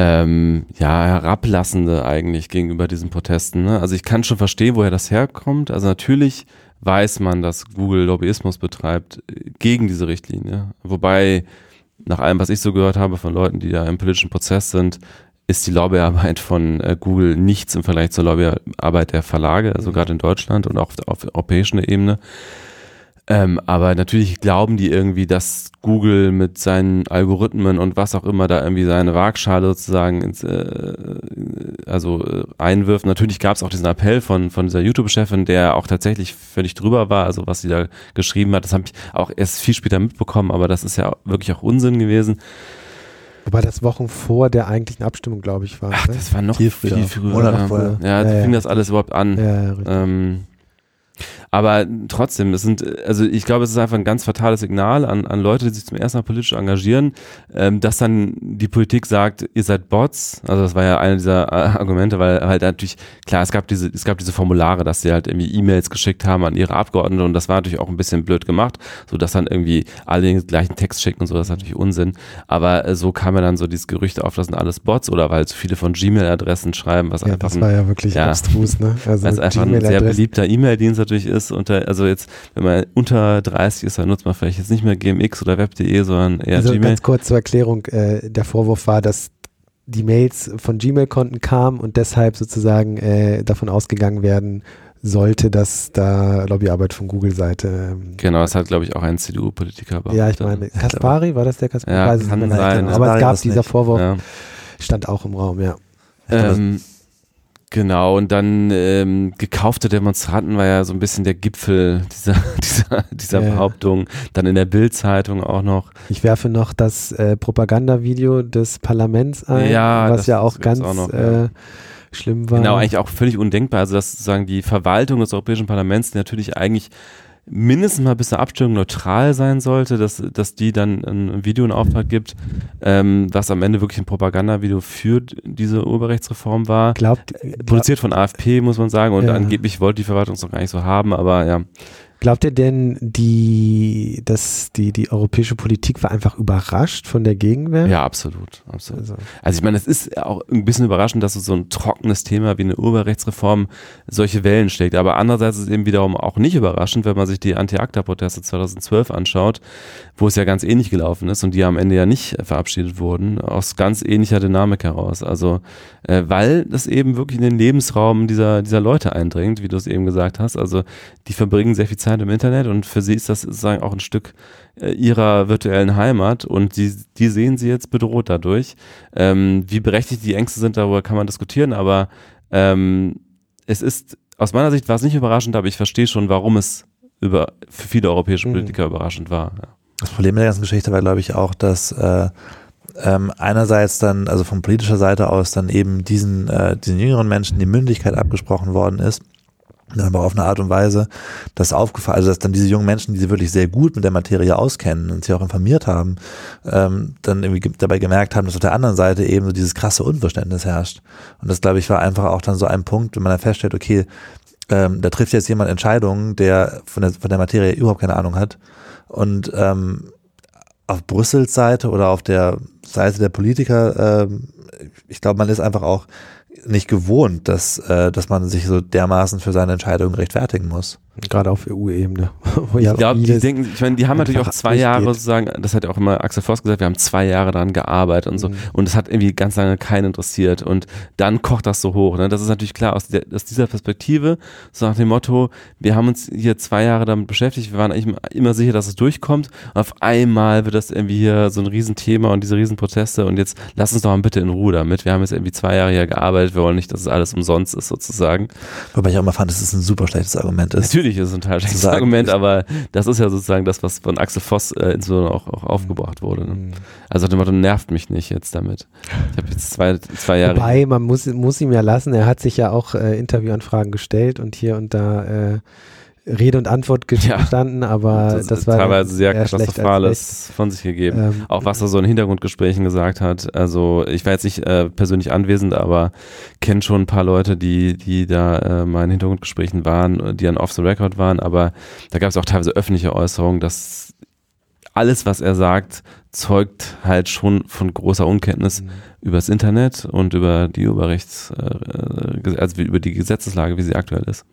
ähm, ja herablassende eigentlich gegenüber diesen Protesten. Ne? Also ich kann schon verstehen, woher das herkommt. Also natürlich weiß man, dass Google Lobbyismus betreibt äh, gegen diese Richtlinie. Wobei nach allem, was ich so gehört habe von Leuten, die da im politischen Prozess sind, ist die Lobbyarbeit von äh, Google nichts im Vergleich zur Lobbyarbeit der Verlage, also gerade in Deutschland und auch auf europäischer Ebene. Ähm, aber natürlich glauben die irgendwie, dass Google mit seinen Algorithmen und was auch immer da irgendwie seine Waagschale sozusagen ins, äh, also äh, einwirft. Natürlich gab es auch diesen Appell von, von dieser YouTube-Chefin, der auch tatsächlich völlig drüber war, also was sie da geschrieben hat. Das habe ich auch erst viel später mitbekommen, aber das ist ja wirklich auch Unsinn gewesen. Wobei das Wochen vor der eigentlichen Abstimmung, glaube ich, war. Ach, ne? das war noch Viel viel, früher. früher. Monate ja, vorher. ja, da Ja, fing das alles überhaupt an. Ja, ja, richtig. Ähm, aber trotzdem, es sind, also ich glaube, es ist einfach ein ganz fatales Signal an, an Leute, die sich zum ersten Mal politisch engagieren, ähm, dass dann die Politik sagt, ihr seid Bots. Also das war ja eine dieser äh, Argumente, weil halt natürlich, klar, es gab diese, es gab diese Formulare, dass sie halt irgendwie E-Mails geschickt haben an ihre Abgeordneten und das war natürlich auch ein bisschen blöd gemacht, so dass dann irgendwie alle den gleichen Text schicken und so, das ist natürlich Unsinn. Aber äh, so kam ja dann so dieses Gerücht auf, das sind alles Bots oder weil zu viele von Gmail-Adressen schreiben, was ja, einfach das war ja wirklich ja. abstrus, ne? Also *laughs* es einfach ein sehr beliebter E-Mail-Dienst natürlich ist. Unter, also jetzt, wenn man unter 30 ist, dann nutzt man vielleicht jetzt nicht mehr GMX oder Web.de, sondern eher Also Gmail. ganz kurz zur Erklärung, äh, der Vorwurf war, dass die Mails von Gmail-Konten kamen und deshalb sozusagen äh, davon ausgegangen werden sollte, dass da Lobbyarbeit von Google-Seite. Ähm, Genau, das hat, glaube ich, auch ein CDU-Politiker ja, ich behauptet. meine, Kaspari, war das der Kaspari? Ja, kann sein. genau. Aber es gab dieser nicht. Vorwurf, Ja. stand auch im Raum, ja. Ähm, genau, und dann ähm, gekaufte Demonstranten war ja so ein bisschen der Gipfel dieser, *laughs* dieser, dieser Ja. Behauptung. Dann in der Bild-Zeitung auch noch. Ich werfe noch das äh, Propagandavideo des Parlaments ein, Ja, was ja auch ganz auch noch, äh, ja. schlimm war. Genau, eigentlich auch völlig undenkbar. Also, dass sozusagen die Verwaltung des Europäischen Parlaments, natürlich eigentlich mindestens mal bis zur Abstimmung neutral sein sollte, dass, dass die dann ein Video in Auftrag gibt, ähm, was am Ende wirklich ein Propagandavideo für diese Urheberrechtsreform war. Glaubt, Produziert von AFP, muss man sagen, und Ja. angeblich wollte die Verwaltung es noch gar nicht so haben, aber ja. Glaubt ihr denn, die, dass die, die europäische Politik war einfach überrascht von der Gegenwehr? Ja, absolut, absolut. Also, Also ich meine, es ist auch ein bisschen überraschend, dass so ein trockenes Thema wie eine Urheberrechtsreform solche Wellen schlägt. Aber andererseits ist es eben wiederum auch nicht überraschend, wenn man sich die Anti-ACTA-Proteste 2012 anschaut, wo es ja ganz ähnlich gelaufen ist und die am Ende ja nicht verabschiedet wurden, aus ganz ähnlicher Dynamik heraus. Also äh, weil das eben wirklich in den Lebensraum dieser, dieser Leute eindringt, wie du es eben gesagt hast. Also die verbringen sehr viel Zeit im Internet und für sie ist das sozusagen auch ein Stück äh, ihrer virtuellen Heimat und die, die sehen sie jetzt bedroht dadurch. Ähm, wie berechtigt die Ängste sind, darüber kann man diskutieren, aber ähm, es ist, aus meiner Sicht war es nicht überraschend, aber ich verstehe schon, warum es über, für viele europäische Mhm. Politiker überraschend war. Ja. Das Problem mit der ganzen Geschichte war, glaube ich, auch, dass äh, ähm, einerseits dann, also von politischer Seite aus, dann eben diesen, äh, diesen jüngeren Menschen die Mündigkeit abgesprochen worden ist. Aber auf eine Art und Weise, dass aufgefallen, also dass dann diese jungen Menschen, die sich wirklich sehr gut mit der Materie auskennen und sich auch informiert haben, ähm, dann irgendwie ge- dabei gemerkt haben, dass auf der anderen Seite eben so dieses krasse Unverständnis herrscht. Und das, glaube ich, war einfach auch dann so ein Punkt, wenn man dann feststellt, okay, ähm, da trifft jetzt jemand Entscheidungen, der von der, von der Materie überhaupt keine Ahnung hat. Und ähm, auf Brüssels Seite oder auf der Seite der Politiker, ähm, ich glaube, man ist einfach auch nicht gewohnt, dass, äh, dass man sich so dermaßen für seine Entscheidungen rechtfertigen muss. gerade auf EU-Ebene. *laughs* ja Ich glaube, die denken, ich meine, die haben natürlich auch zwei Jahre durchgeht. sozusagen, das hat ja auch immer Axel Voss gesagt, wir haben zwei Jahre daran gearbeitet und so. Mhm. Und es hat irgendwie ganz lange keinen interessiert. Und dann kocht das so hoch. Ne? Das ist natürlich klar aus, der, aus dieser Perspektive, so nach dem Motto, wir haben uns hier zwei Jahre damit beschäftigt, wir waren eigentlich immer sicher, dass es durchkommt. Und auf einmal wird das irgendwie hier so ein Riesenthema und diese Riesenproteste und jetzt lass uns doch mal bitte in Ruhe damit. Wir haben jetzt irgendwie zwei Jahre hier gearbeitet bezahlt. Wir wollen nicht, dass es alles umsonst ist sozusagen. Wobei ich auch mal fand, dass es ein super schlechtes Argument ist. Natürlich ist es ein total schlechtes sagen, Argument, aber das ist ja sozusagen das, was von Axel Voss äh, insbesondere auch, auch aufgebracht wurde. Ne? Mhm. Also dem Motto, nervt mich nicht jetzt damit. Ich habe jetzt zwei, zwei Jahre. Wobei, man muss, muss ihm ja lassen, er hat sich ja auch äh, Interviewanfragen gestellt und hier und da äh, Rede und Antwort Ja. gestanden, aber das, das, war teilweise sehr katastrophales von sich gegeben. Ähm, Auch was er so in Hintergrundgesprächen gesagt hat. Also ich war jetzt nicht äh, persönlich anwesend, aber kenne schon ein paar Leute, die, die da äh, mal in Hintergrundgesprächen waren, die dann off the record waren, aber da gab es auch teilweise öffentliche Äußerungen, dass alles, was er sagt, zeugt halt schon von großer Unkenntnis Mhm. über das Internet und über die Urheberrechts, äh, also wie- über die Gesetzeslage, wie sie aktuell ist.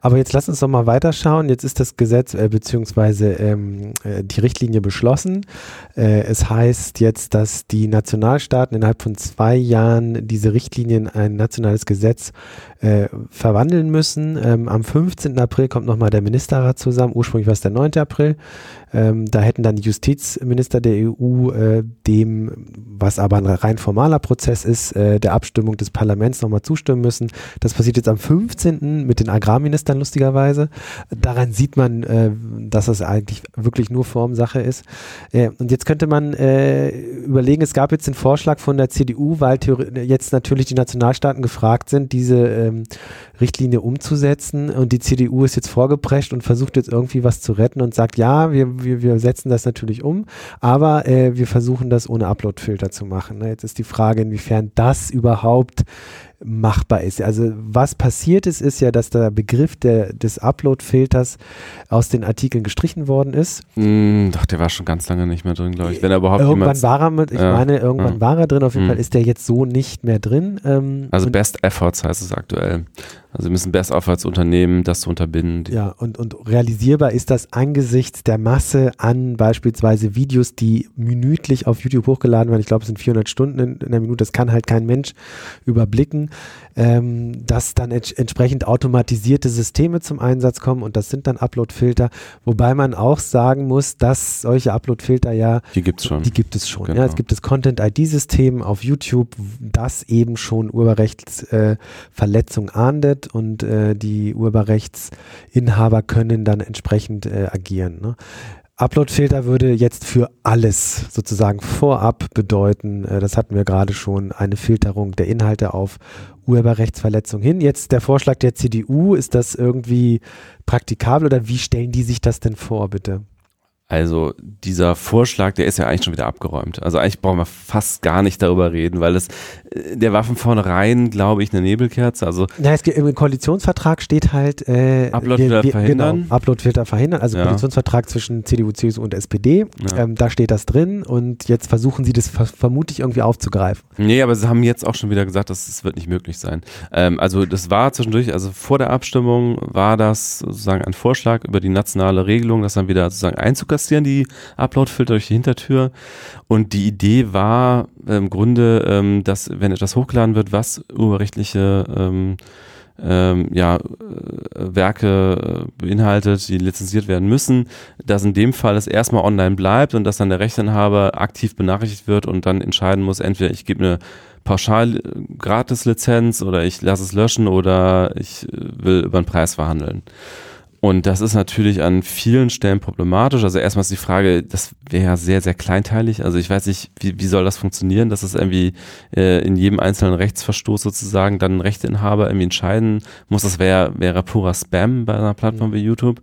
Aber jetzt lass uns doch mal weiterschauen. Jetzt ist das Gesetz äh, beziehungsweise ähm, äh, die Richtlinie beschlossen. Äh, es heißt jetzt, dass die Nationalstaaten innerhalb von zwei Jahren diese Richtlinie in ein nationales Gesetz äh, verwandeln müssen. Ähm, am 15. April kommt nochmal der Ministerrat zusammen. Ursprünglich war es der 9. April. Ähm, da hätten dann die Justizminister der EU äh, dem, was aber ein rein formaler Prozess ist, äh, der Abstimmung des Parlaments nochmal zustimmen müssen. Das passiert jetzt am 15. mit den Agrarministern lustigerweise. Daran sieht man, äh, dass es eigentlich wirklich nur Formsache ist. Äh, und jetzt könnte man äh, überlegen, es gab jetzt den Vorschlag von der CDU, weil jetzt natürlich die Nationalstaaten gefragt sind, diese ähm, Richtlinie umzusetzen. Und die CDU ist jetzt vorgeprescht und versucht jetzt irgendwie was zu retten und sagt, ja, wir, wir, wir setzen das natürlich um, aber äh, wir versuchen das ohne Upload-Filter zu machen. Ne? Jetzt ist die Frage, inwiefern das überhaupt machbar ist. Also was passiert ist, ist ja, dass der Begriff der, des Upload-Filters aus den Artikeln gestrichen worden ist. Hm, doch, der war schon ganz lange nicht mehr drin, glaube ich. Wenn er überhaupt Irgendwann war er mit, ich Ja, meine, irgendwann ja. war er drin, auf jeden Mhm. Fall ist der jetzt so nicht mehr drin. Ähm, also Best Efforts heißt es aktuell. Also wir müssen Best Efforts unternehmen, das zu unterbinden. Ja, und, und realisierbar ist das angesichts der Masse an beispielsweise Videos, die minütlich auf YouTube hochgeladen werden. Ich glaube, es sind 400 Stunden in, in der Minute. Das kann halt kein Mensch überblicken, ähm, dass dann ents entsprechend automatisierte Systeme zum Einsatz kommen und das sind dann Upload-Filter. Wobei man auch sagen muss, dass solche Upload-Filter ja Die gibt's schon. Die gibt es schon. Genau. Ja, es gibt das Content-ID-System auf YouTube, das eben schon Urheberrechtsverletzung äh, ahndet und äh, die Urheberrechtsinhaber können dann entsprechend äh, agieren. Ne? Upload-Filter würde jetzt für alles sozusagen vorab bedeuten, äh, das hatten wir gerade schon, eine Filterung der Inhalte auf Urheberrechtsverletzung hin. Jetzt der Vorschlag der CDU, ist das irgendwie praktikabel oder wie stellen die sich das denn vor, bitte? Also dieser Vorschlag, der ist ja eigentlich schon wieder abgeräumt. Also eigentlich brauchen wir fast gar nicht darüber reden, weil es, äh, der war von vornherein, glaube ich, eine Nebelkerze. Also Na, es, im Koalitionsvertrag steht halt äh, Uploadfilter verhindern. Genau, Uploadfilter verhindern. Also Ja. Koalitionsvertrag zwischen CDU, CSU und SPD. Ja. Ähm, da steht das drin und jetzt versuchen sie das ver vermutlich irgendwie aufzugreifen. Nee, aber sie haben jetzt auch schon wieder gesagt, dass es wird nicht möglich sein. Ähm, also das war zwischendurch, also vor der Abstimmung war das sozusagen ein Vorschlag über die nationale Regelung, das dann wieder sozusagen einzukassieren, die Uploadfilter durch die Hintertür. Und die Idee war im Grunde, ähm, dass wenn etwas hochgeladen wird, was urheberrechtliche ähm, ähm, ja, äh, Werke äh, beinhaltet, die lizenziert werden müssen, dass in dem Fall es erstmal online bleibt und dass dann der Rechteinhaber aktiv benachrichtigt wird und dann entscheiden muss, entweder ich gebe eine pauschal äh, Gratis-Lizenz oder ich lasse es löschen oder ich äh, will über den Preis verhandeln. Und das ist natürlich an vielen Stellen problematisch. Also erstmal ist die Frage, das wäre ja sehr, sehr kleinteilig. Also ich weiß nicht, wie, wie soll das funktionieren, dass es irgendwie äh, in jedem einzelnen Rechtsverstoß sozusagen dann ein Rechteinhaber irgendwie entscheiden muss. Das wäre wäre purer Spam bei einer Plattform wie YouTube.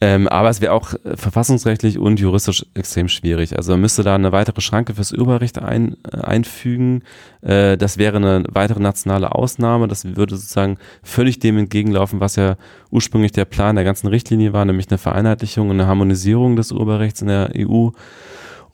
Ähm, aber es wäre auch äh, verfassungsrechtlich und juristisch extrem schwierig. Also man müsste da eine weitere Schranke fürs Urheberrecht ein, äh, einfügen. Äh, das wäre eine weitere nationale Ausnahme. Das würde sozusagen völlig dem entgegenlaufen, was ja ursprünglich der Plan der ganzen Richtlinie war, nämlich eine Vereinheitlichung und eine Harmonisierung des Urheberrechts in der EU.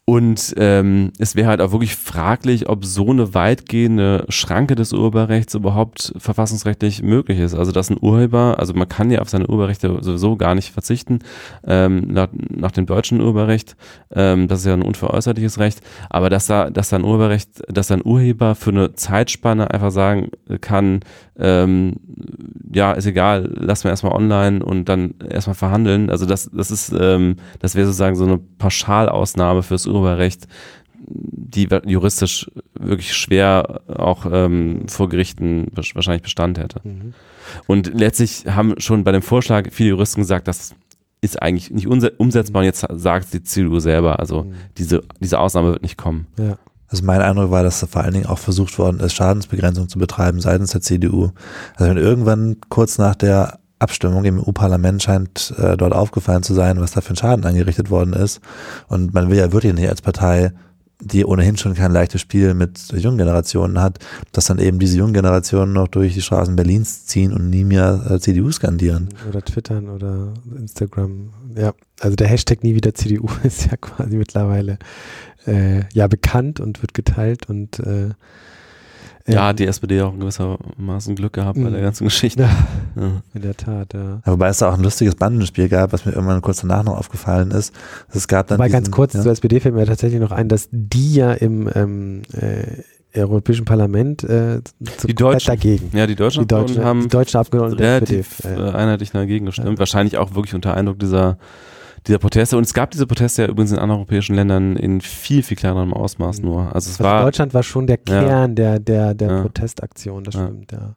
Und ähm, es wäre halt auch wirklich fraglich, ob so eine weitgehende Schranke des Urheberrechts überhaupt verfassungsrechtlich möglich ist. Also dass ein Urheber, also man kann ja auf seine Urheberrechte sowieso gar nicht verzichten, ähm, nach, nach dem deutschen Urheberrecht, ähm, das ist ja ein unveräußerliches Recht, aber dass da, dass da ein Urheberrecht, dass da ein Urheber für eine Zeitspanne einfach sagen kann, ähm, ja, ist egal, lassen wir erstmal online und dann erstmal verhandeln. Also das, das ist, ähm, das wäre sozusagen so eine Pauschalausnahme fürs Urheberrecht, die juristisch wirklich schwer auch ähm, vor Gerichten wahrscheinlich Bestand hätte. Mhm. Und letztlich haben schon bei dem Vorschlag viele Juristen gesagt, das ist eigentlich nicht umsetzbar und jetzt sagt die CDU selber, also mhm. diese, diese Ausnahme wird nicht kommen. Ja. Also mein Eindruck war, dass vor allen Dingen auch versucht worden ist, Schadensbegrenzung zu betreiben seitens der CDU. Also wenn irgendwann kurz nach der Abstimmung im EU-Parlament scheint äh, dort aufgefallen zu sein, was da für ein Schaden angerichtet worden ist. Und man will ja wirklich nicht als Partei die ohnehin schon kein leichtes Spiel mit jungen Generationen hat, dass dann eben diese jungen Generationen noch durch die Straßen Berlins ziehen und nie mehr äh, CDU skandieren. Oder twittern oder Instagram. Ja, also der Hashtag nie wieder CDU *laughs* ist ja quasi mittlerweile äh, ja bekannt und wird geteilt und äh, ja, hat die SPD auch in gewissermaßen Glück gehabt bei der mhm. ganzen Geschichte. Ja, *laughs* ja. In der Tat, ja. Wobei es da auch ein lustiges Bandenspiel gab, was mir irgendwann kurz danach noch aufgefallen ist. Es gab dann Wobei diesen, ganz kurz ja. zur SPD fällt mir tatsächlich noch ein, dass die ja im ähm, äh, Europäischen Parlament äh, die Deutschen, dagegen. Ja, die Deutschen, die Deutschen haben die Deutschen Abgeordneten relativ SPD, äh, einheitlich dagegen gestimmt. Wahrscheinlich auch wirklich unter Eindruck dieser dieser Proteste. Und es gab diese Proteste ja übrigens in anderen europäischen Ländern in viel, viel kleinerem Ausmaß mhm. nur. Also es also war. Deutschland war schon der Kern ja. der, der, der ja. Protestaktion, das stimmt, ja.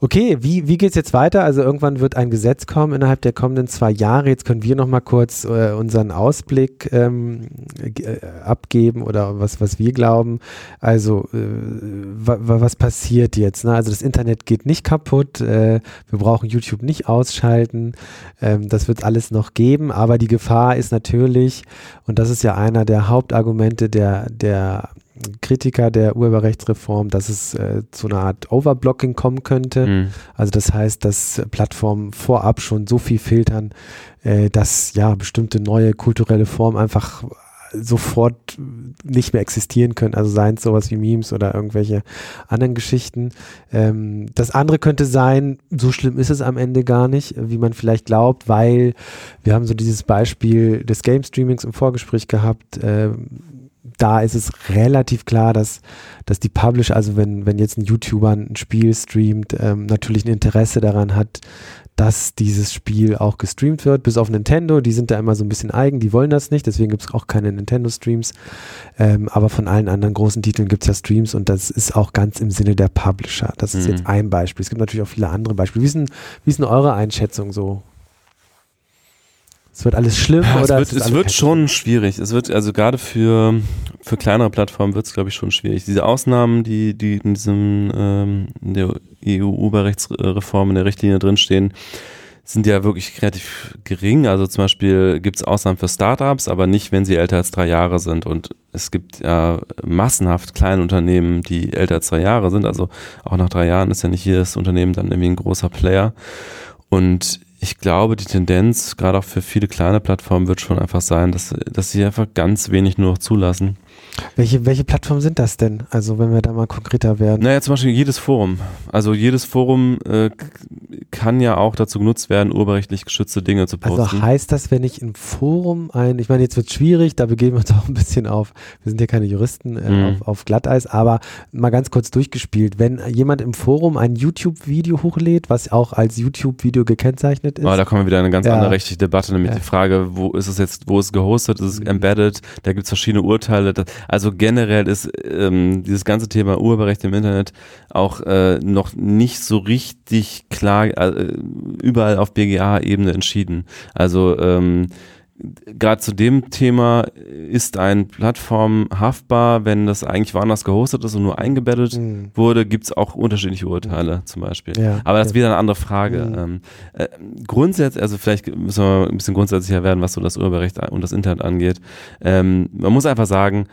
Okay, wie, wie geht es jetzt weiter? Also irgendwann wird ein Gesetz kommen innerhalb der kommenden zwei Jahre. Jetzt können wir noch mal kurz äh, unseren Ausblick ähm, äh, abgeben oder was, was wir glauben. Also äh, was passiert jetzt? Ne? Also das Internet geht nicht kaputt. Äh, wir brauchen YouTube nicht ausschalten. Ähm, das wird alles noch geben. Aber die Gefahr ist natürlich, und das ist ja einer der Hauptargumente der, der Kritiker der Urheberrechtsreform, dass es äh, zu einer Art Overblocking kommen könnte. Mhm. Also das heißt, dass Plattformen vorab schon so viel filtern, äh, dass ja bestimmte neue kulturelle Formen einfach sofort nicht mehr existieren können. Also seien es sowas wie Memes oder irgendwelche anderen Geschichten. Ähm, das andere könnte sein, so schlimm ist es am Ende gar nicht, wie man vielleicht glaubt, weil wir haben so dieses Beispiel des Game Streamings im Vorgespräch gehabt. Äh, da ist es relativ klar, dass, dass die Publisher, also wenn, wenn jetzt ein YouTuber ein Spiel streamt, ähm, natürlich ein Interesse daran hat, dass dieses Spiel auch gestreamt wird, bis auf Nintendo, die sind da immer so ein bisschen eigen, die wollen das nicht, deswegen gibt es auch keine Nintendo-Streams, ähm, aber von allen anderen großen Titeln gibt es ja Streams und das ist auch ganz im Sinne der Publisher. Das ist mhm. jetzt ein Beispiel. Es gibt natürlich auch viele andere Beispiele. Wie ist denn, wie ist denn eure Einschätzung so? Es wird alles schlimm ja, oder? Es wird, es wird schon schwierig. Es wird, also gerade für, für kleinere Plattformen wird es, glaube ich, schon schwierig. Diese Ausnahmen, die, die in diesem ähm, in der EU-Urheberrechtsreform in der Richtlinie drinstehen, sind ja wirklich relativ gering. Also zum Beispiel gibt es Ausnahmen für Startups, aber nicht, wenn sie älter als drei Jahre sind. Und es gibt ja massenhaft kleine Unternehmen, die älter als drei Jahre sind. Also auch nach drei Jahren ist ja nicht jedes Unternehmen dann irgendwie ein großer Player. Und ich glaube, die Tendenz, gerade auch für viele kleine Plattformen, wird schon einfach sein, dass, dass sie einfach ganz wenig nur noch zulassen. Welche, welche Plattformen sind das denn? Also wenn wir da mal konkreter werden. Naja, zum Beispiel jedes Forum. Also jedes Forum äh, kann ja auch dazu genutzt werden, urheberrechtlich geschützte Dinge zu posten. Also heißt das, wenn ich im Forum ein, ich meine, jetzt wird es schwierig, da begeben wir uns *laughs* auch ein bisschen auf, wir sind ja keine Juristen, äh, mhm. auf, auf Glatteis, aber mal ganz kurz durchgespielt, wenn jemand im Forum ein YouTube-Video hochlädt, was auch als YouTube-Video gekennzeichnet ist. Aber da kommen wir wieder in eine ganz ja. andere rechtliche Debatte, nämlich ja. die Frage, wo ist es jetzt, wo ist es gehostet, ist es mhm. embedded, da gibt es verschiedene Urteile. Das, also generell ist ähm, dieses ganze Thema Urheberrecht im Internet auch äh, noch nicht so richtig klar äh, überall auf BGA-Ebene entschieden. Also ähm, gerade zu dem Thema ist ein Plattform haftbar, wenn das eigentlich woanders gehostet ist und nur eingebettet mhm. wurde, gibt es auch unterschiedliche Urteile zum Beispiel. Ja, Aber das ist wieder eine andere Frage. Mhm. Ähm, äh, grundsätzlich, also vielleicht müssen wir ein bisschen grundsätzlicher werden, was so das Urheberrecht und das Internet angeht. Ähm, man muss einfach sagen,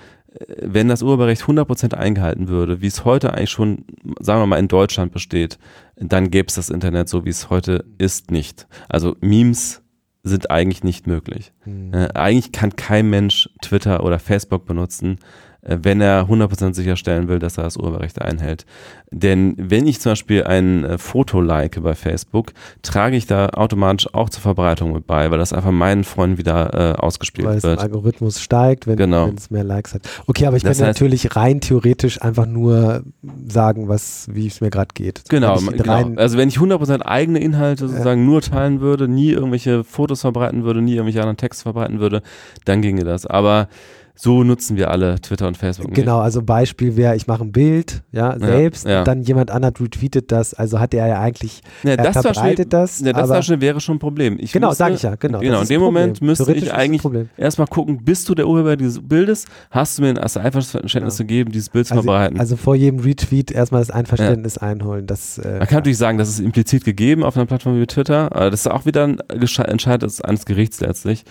wenn das Urheberrecht 100% eingehalten würde, wie es heute eigentlich schon, sagen wir mal, in Deutschland besteht, dann gäbe es das Internet so, wie es heute ist, nicht. Also Memes sind eigentlich nicht möglich. Mhm. Äh, eigentlich kann kein Mensch Twitter oder Facebook benutzen, wenn er 100% sicherstellen will, dass er das Urheberrecht einhält. Denn wenn ich zum Beispiel ein äh, Foto like bei Facebook, trage ich da automatisch auch zur Verbreitung mit bei, weil das einfach meinen Freunden wieder äh, ausgespielt weil wird. Weil der Algorithmus steigt, wenn genau. es mehr Likes hat. Okay, aber ich das kann natürlich rein theoretisch einfach nur sagen, was, wie es mir gerade geht. Genau, genau. Also wenn ich 100% eigene Inhalte sozusagen ja. nur teilen würde, nie irgendwelche Fotos verbreiten würde, nie irgendwelche anderen Texte verbreiten würde, dann ginge das. Aber so nutzen wir alle Twitter und Facebook. nicht. Genau, also Beispiel wäre, ich mache ein Bild, ja, selbst, ja. und dann jemand anderes retweetet das, also hat er ja eigentlich, Ja, das verbreitet das, Ja, das aber, Beispiel wäre schon ein Problem. Ich genau, sage ich ja, genau. Genau, in dem Moment müsste ich eigentlich erstmal gucken, bist du der Urheber dieses Bildes? Hast du mir das Einverständnis gegeben, dieses Bild zu Also, verbreiten? also vor jedem Retweet erstmal das Einverständnis einholen, das, äh, Man kann natürlich sagen, das ist implizit gegeben auf einer Plattform wie Twitter, aber das ist auch wieder ein Entscheid eines Gerichts letztlich.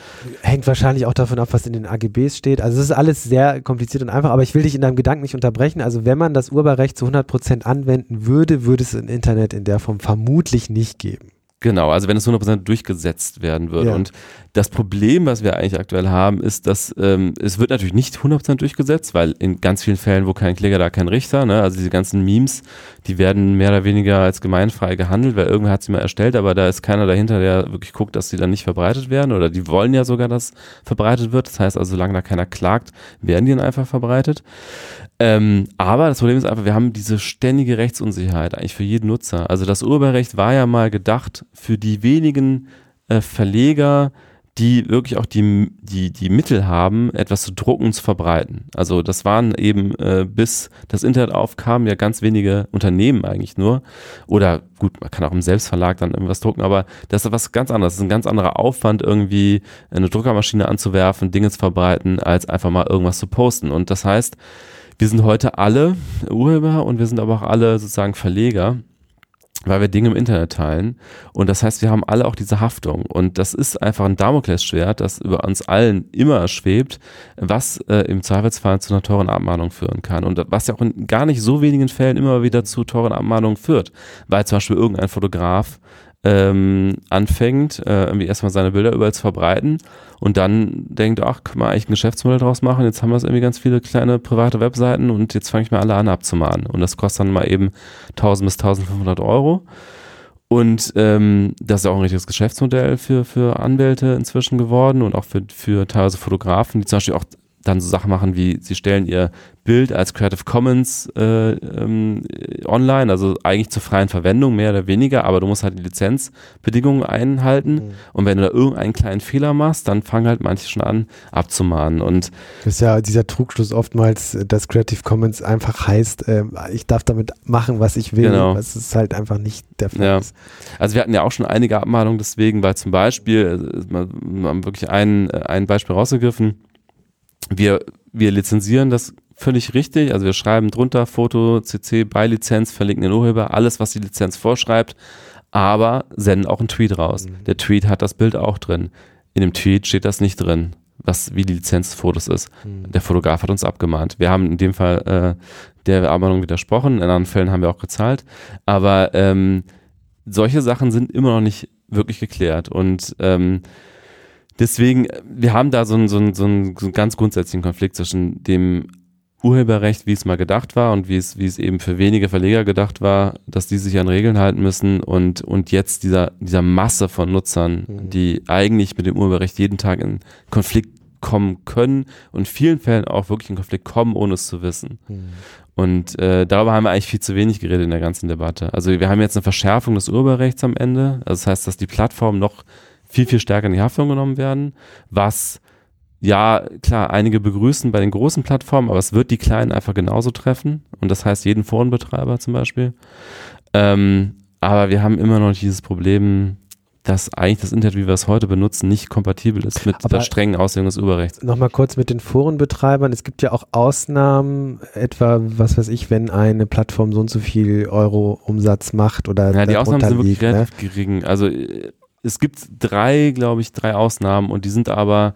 hängt wahrscheinlich auch davon ab, was in den AGBs steht. Also es ist alles sehr kompliziert und einfach, aber ich will dich in deinem Gedanken nicht unterbrechen. Also wenn man das Urheberrecht zu 100% anwenden würde, würde es im Internet in der Form vermutlich nicht geben. Genau, also wenn es 100% durchgesetzt werden würde. Ja. Und das Problem, was wir eigentlich aktuell haben, ist, dass ähm, es wird natürlich nicht 100% durchgesetzt, weil in ganz vielen Fällen, wo kein Kläger, da kein Richter, ne? also diese ganzen Memes, die werden mehr oder weniger als gemeinfrei gehandelt, weil irgendwer hat sie mal erstellt, aber da ist keiner dahinter, der wirklich guckt, dass sie dann nicht verbreitet werden oder die wollen ja sogar, dass verbreitet wird. Das heißt also, solange da keiner klagt, werden die dann einfach verbreitet. Ähm, aber das Problem ist einfach, wir haben diese ständige Rechtsunsicherheit eigentlich für jeden Nutzer. Also das Urheberrecht war ja mal gedacht für die wenigen äh, Verleger, die wirklich auch die, die, die Mittel haben, etwas zu drucken und zu verbreiten. Also das waren eben äh, bis das Internet aufkam ja ganz wenige Unternehmen eigentlich nur. Oder gut, man kann auch im Selbstverlag dann irgendwas drucken, aber das ist was ganz anderes. Das ist ein ganz anderer Aufwand, irgendwie eine Druckermaschine anzuwerfen, Dinge zu verbreiten, als einfach mal irgendwas zu posten. Und das heißt, wir sind heute alle Urheber und wir sind aber auch alle sozusagen Verleger, weil wir Dinge im Internet teilen. Und das heißt, wir haben alle auch diese Haftung. Und das ist einfach ein Damoklesschwert, das über uns allen immer schwebt, was äh, im Zweifelsfall zu einer teuren Abmahnung führen kann. Und was ja auch in gar nicht so wenigen Fällen immer wieder zu teuren Abmahnungen führt. Weil zum Beispiel irgendein Fotograf ähm, anfängt, äh, irgendwie erstmal seine Bilder überall zu verbreiten und dann denkt, ach, kann man eigentlich ein Geschäftsmodell draus machen, jetzt haben wir irgendwie ganz viele kleine private Webseiten und jetzt fange ich mal alle an abzumahnen und das kostet dann mal eben 1000 bis 1500 Euro. Und ähm, das ist auch ein richtiges Geschäftsmodell für, für Anwälte inzwischen geworden und auch für, für teilweise Fotografen, die zum Beispiel auch dann so Sachen machen wie, sie stellen ihr Bild als Creative Commons äh, ähm, online, also eigentlich zur freien Verwendung, mehr oder weniger, aber du musst halt die Lizenzbedingungen einhalten Mhm. und wenn du da irgendeinen kleinen Fehler machst, dann fangen halt manche schon an abzumahnen und Das ist ja dieser Trugschluss oftmals, äh, dass Creative Commons einfach heißt, äh, ich darf damit machen, was ich will. Genau. Das ist halt einfach nicht der Fall. Ja. Also wir hatten ja auch schon einige Abmahnungen deswegen, weil zum Beispiel, äh, wir haben wirklich ein, äh, ein Beispiel rausgegriffen, wir, wir lizenzieren das völlig richtig, also wir schreiben drunter Foto, CC bei Lizenz, verlinken den Urheber, alles, was die Lizenz vorschreibt, aber senden auch einen Tweet raus. Mhm. Der Tweet hat das Bild auch drin. In dem Tweet steht das nicht drin, was wie die Lizenz des Fotos ist. Mhm. Der Fotograf hat uns abgemahnt. Wir haben in dem Fall äh, der Abmahnung widersprochen, in anderen Fällen haben wir auch gezahlt, aber ähm, solche Sachen sind immer noch nicht wirklich geklärt und ähm, deswegen, wir haben da so einen, so, einen, so, einen, so einen ganz grundsätzlichen Konflikt zwischen dem Urheberrecht, wie es mal gedacht war und wie es, wie es eben für wenige Verleger gedacht war, dass die sich an Regeln halten müssen und, und jetzt dieser, dieser Masse von Nutzern, Mhm. die eigentlich mit dem Urheberrecht jeden Tag in Konflikt kommen können und in vielen Fällen auch wirklich in Konflikt kommen, ohne es zu wissen. Mhm. Und äh, darüber haben wir eigentlich viel zu wenig geredet in der ganzen Debatte. Also wir haben jetzt eine Verschärfung des Urheberrechts am Ende. Also das heißt, dass die Plattformen noch viel, viel stärker in die Haftung genommen werden, was ja, klar, einige begrüßen bei den großen Plattformen, aber es wird die kleinen einfach genauso treffen. Und das heißt jeden Forenbetreiber zum Beispiel. Ähm, aber wir haben immer noch dieses Problem, dass eigentlich das Internet, wie wir es heute benutzen, nicht kompatibel ist mit Aber- der strengen Auslegung des Urheberrechts. Nochmal kurz mit den Forenbetreibern. Es gibt ja auch Ausnahmen, etwa, was weiß ich, wenn eine Plattform so und so viel Euro Umsatz macht oder Ja, die Ausnahmen sind wirklich ne? relativ gering. Also äh, es gibt drei, glaube ich, drei Ausnahmen und die sind aber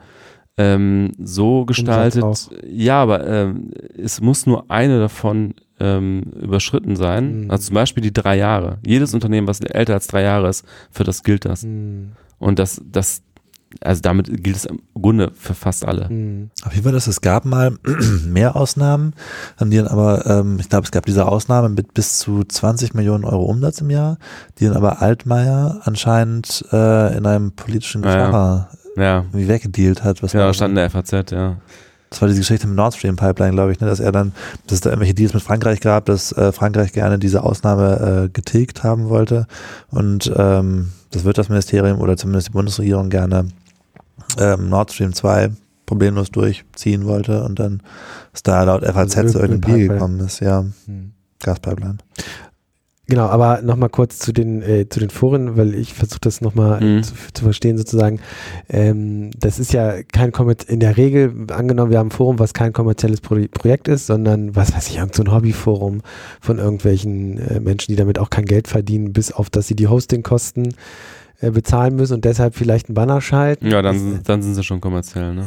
ähm, so gestaltet. Ja, aber ähm, es muss nur eine davon ähm, überschritten sein. Mhm. Also zum Beispiel die drei Jahre. Jedes Unternehmen, was älter als drei Jahre ist, für das gilt das. Hm, Und das, das, also damit gilt es im Grunde für fast alle. hm. Auf jeden Fall, dass es gab mal *clears throat* mehr Ausnahmen, haben die dann aber, ähm, ich glaube, es gab diese Ausnahme mit bis zu 20 Millionen Euro Umsatz im Jahr, die dann aber Altmaier anscheinend äh, in einem politischen Ja, ja. Gefahr Ja, irgendwie weggedealt hat. Was ja, stand in der FAZ, ja. Das war diese Geschichte mit Nord Stream Pipeline, glaube ich, ne, dass er dann, dass es da irgendwelche Deals mit Frankreich gab, dass äh, Frankreich gerne diese Ausnahme äh, getilgt haben wollte und ähm, das Wirtschaftsministerium oder zumindest die Bundesregierung gerne ähm, Nord Stream 2 problemlos durchziehen wollte und dann ist da laut FAZ Also zu irgendeinem Deal gekommen ist, ja, Hm. Gaspipeline. Genau, aber nochmal kurz zu den, äh, zu den Foren, weil ich versuche das nochmal Mhm. zu, zu verstehen sozusagen. Ähm, das ist ja kein Kommerz in der Regel, angenommen, wir haben ein Forum, was kein kommerzielles Pro Projekt ist, sondern was weiß ich, irgend so ein Hobbyforum von irgendwelchen äh, Menschen, die damit auch kein Geld verdienen, bis auf, dass sie die Hostingkosten äh, bezahlen müssen und deshalb vielleicht einen Banner schalten. Ja, dann, dann sind sie schon kommerziell. Ne?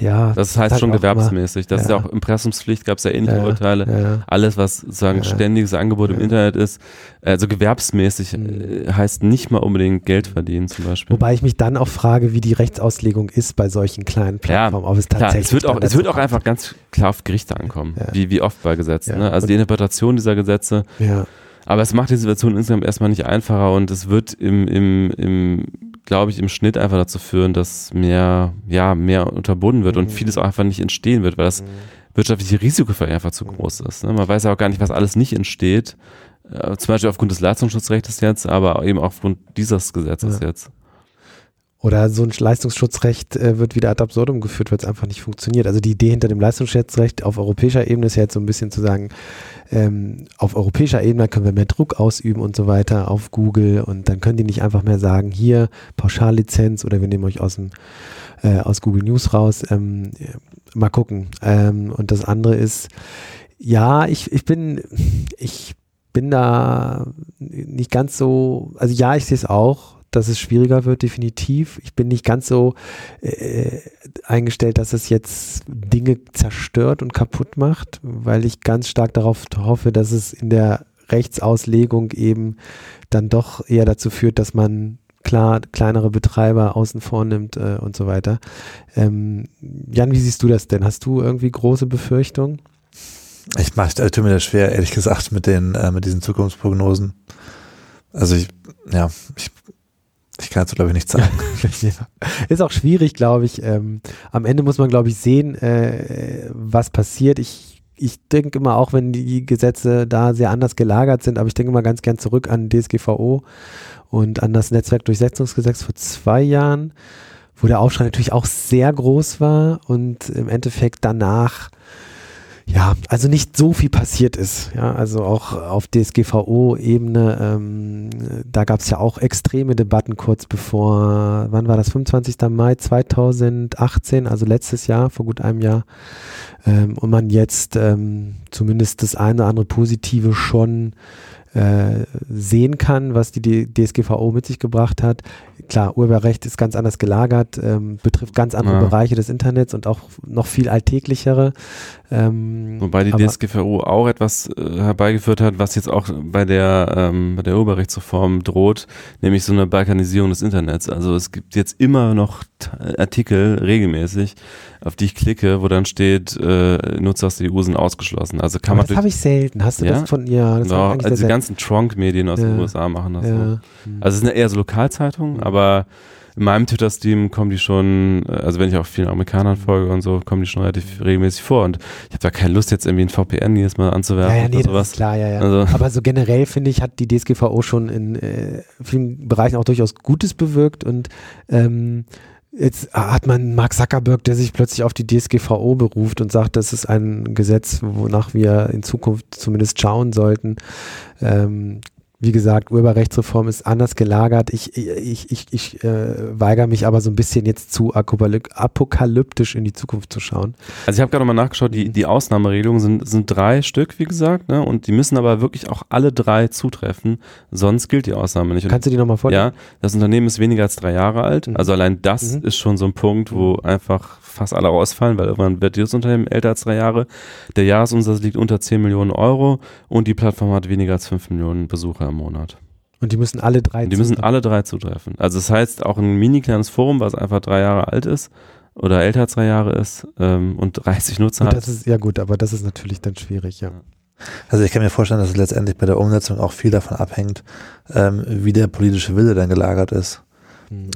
ja, Das heißt halt schon gewerbsmäßig. Das ist Ja. ja auch Impressumspflicht, gab es ja ähnliche Ja, Urteile. Ja, Alles, was sozusagen Ja. ständiges Angebot im Ja. Internet ist, also gewerbsmäßig, Mhm. äh, heißt nicht mal unbedingt Geld verdienen zum Beispiel. Wobei ich mich dann auch frage, wie die Rechtsauslegung ist bei solchen kleinen Plattformen. ob es Klar, tatsächlich es wird auch, es wird auch einfach ganz klar auf Gerichte ankommen, Ja. wie, wie oft bei Gesetzen. Ja. Ne? Also Und- die Interpretation dieser Gesetze. Ja, Aber es macht die Situation insgesamt erstmal nicht einfacher und es wird im, im, im glaube ich, im Schnitt einfach dazu führen, dass mehr, ja, mehr unterbunden wird Mhm. und vieles auch einfach nicht entstehen wird, weil das wirtschaftliche Risiko für einfach zu groß ist. Ne? Man weiß ja auch gar nicht, was alles nicht entsteht. Äh, zum Beispiel aufgrund des Leistungsschutzrechts jetzt, aber eben aufgrund dieses Gesetzes Ja. jetzt. Oder so ein Leistungsschutzrecht äh, wird wieder ad absurdum geführt, weil es einfach nicht funktioniert. Also die Idee hinter dem Leistungsschutzrecht auf europäischer Ebene ist ja jetzt so ein bisschen zu sagen, ähm, auf europäischer Ebene können wir mehr Druck ausüben und so weiter auf Google und dann können die nicht einfach mehr sagen, hier Pauschallizenz oder wir nehmen euch aus dem äh, aus Google News raus. Ähm, mal gucken. Ähm, und das andere ist, ja, ich, ich bin, ich bin da nicht ganz so, also ja, ich sehe es auch, dass es schwieriger wird, definitiv. Ich bin nicht ganz so äh, eingestellt, dass es jetzt Dinge zerstört und kaputt macht, weil ich ganz stark darauf hoffe, dass es in der Rechtsauslegung eben dann doch eher dazu führt, dass man klar kleinere Betreiber außen vor nimmt äh, und so weiter. Ähm, Jan, wie siehst du das denn? Hast du irgendwie große Befürchtungen? Ich mache also, tut mir das schwer, ehrlich gesagt, mit den, äh, mit diesen Zukunftsprognosen. Also ich, ja, ich, ich kann dazu glaube ich nichts sagen. *laughs* Ist auch schwierig, glaube ich. Ähm, am Ende muss man, glaube ich, sehen, äh, was passiert. Ich, ich denke immer, auch wenn die Gesetze da sehr anders gelagert sind, aber ich denke immer ganz gern zurück an DSGVO und an das Netzwerkdurchsetzungsgesetz vor zwei Jahren, wo der Aufschrei natürlich auch sehr groß war und im Endeffekt danach ja, also nicht so viel passiert ist. Ja, also auch auf DSGVO-Ebene, ähm, da gab es ja auch extreme Debatten kurz bevor, wann war das? 25. Mai 2018, also letztes Jahr, vor gut einem Jahr. Ähm, und man jetzt ähm, zumindest das eine oder andere Positive schon äh, sehen kann, was die DSGVO mit sich gebracht hat. Klar, Urheberrecht ist ganz anders gelagert, ähm, betrifft ganz andere Ja. Bereiche des Internets und auch noch viel alltäglichere. Ähm, Wobei die aber- DSGVO auch etwas äh, herbeigeführt hat, was jetzt auch bei der, ähm, bei der Urheberrechtsreform droht, nämlich so eine Balkanisierung des Internets. Also es gibt jetzt immer noch Artikel regelmäßig, auf die ich klicke, wo dann steht, äh, Nutzer aus der EU sind ausgeschlossen. Also kann aber man das habe ich selten. Hast du Ja? das von ja, das ja, eigentlich also die ganzen Trunk-Medien aus den Ja. USA machen das so. selten. ja. Also es sind eher so Lokalzeitungen, Mhm. Aber in meinem Twitter-Stream kommen die schon, äh, also wenn ich auch vielen Amerikanern folge und so, kommen die schon relativ regelmäßig vor. Und ich habe da keine Lust, jetzt irgendwie ein VPN jedes Mal anzuwerfen Ja, ja, nee, oder das sowas. ist klar, ja, ja. Also- Aber so generell finde ich, hat die DSGVO schon in äh, vielen Bereichen auch durchaus Gutes bewirkt und ähm, jetzt hat man Mark Zuckerberg, der sich plötzlich auf die DSGVO beruft und sagt, das ist ein Gesetz, wonach wir in Zukunft zumindest schauen sollten. Ähm, wie gesagt, Urheberrechtsreform ist anders gelagert. Ich, ich, ich, ich äh, weigere mich aber so ein bisschen jetzt zu apokalyp- apokalyptisch in die Zukunft zu schauen. Also ich habe gerade mal nachgeschaut, die, die Ausnahmeregelungen sind, sind drei Stück, wie gesagt, ne? und die müssen aber wirklich auch alle drei zutreffen, sonst gilt die Ausnahme nicht. Und Kannst du die nochmal vorlesen? ja, das Unternehmen ist weniger als drei Jahre alt, Mhm. also allein das Mhm. ist schon so ein Punkt, wo einfach fast alle rausfallen, weil irgendwann wird dieses Unternehmen älter als drei Jahre. Der Jahresumsatz liegt unter 10 Millionen Euro und die Plattform hat weniger als 5 Millionen Besucher im Monat. Und die müssen alle drei Und die müssen zutreffen. alle drei zutreffen. Also das heißt, auch ein mini kleines Forum, was einfach drei Jahre alt ist oder älter als drei Jahre ist ähm, und 30 Nutzer Und hat. das ist, ja gut, aber das ist natürlich dann schwierig, ja. Also ich kann mir vorstellen, dass es letztendlich bei der Umsetzung auch viel davon abhängt, ähm, wie der politische Wille dann gelagert ist.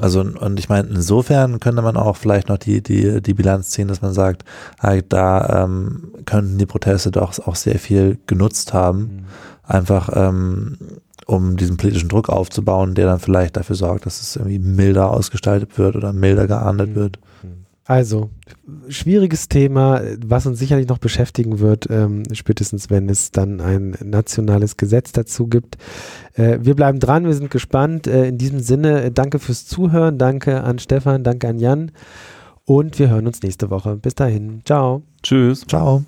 Also und ich meine, insofern könnte man auch vielleicht noch die, die, die Bilanz ziehen, dass man sagt, ah, da ähm, könnten die Proteste doch auch sehr viel genutzt haben, Mhm. einfach ähm, um diesen politischen Druck aufzubauen, der dann vielleicht dafür sorgt, dass es irgendwie milder ausgestaltet wird oder milder geahndet Mhm. wird. Also, schwieriges Thema, was uns sicherlich noch beschäftigen wird, ähm, spätestens wenn es dann ein nationales Gesetz dazu gibt. Äh, wir bleiben dran, wir sind gespannt. Äh, in diesem Sinne, äh, danke fürs Zuhören, danke an Stefan, danke an Jan und wir hören uns nächste Woche. Bis dahin, ciao. Tschüss. Ciao.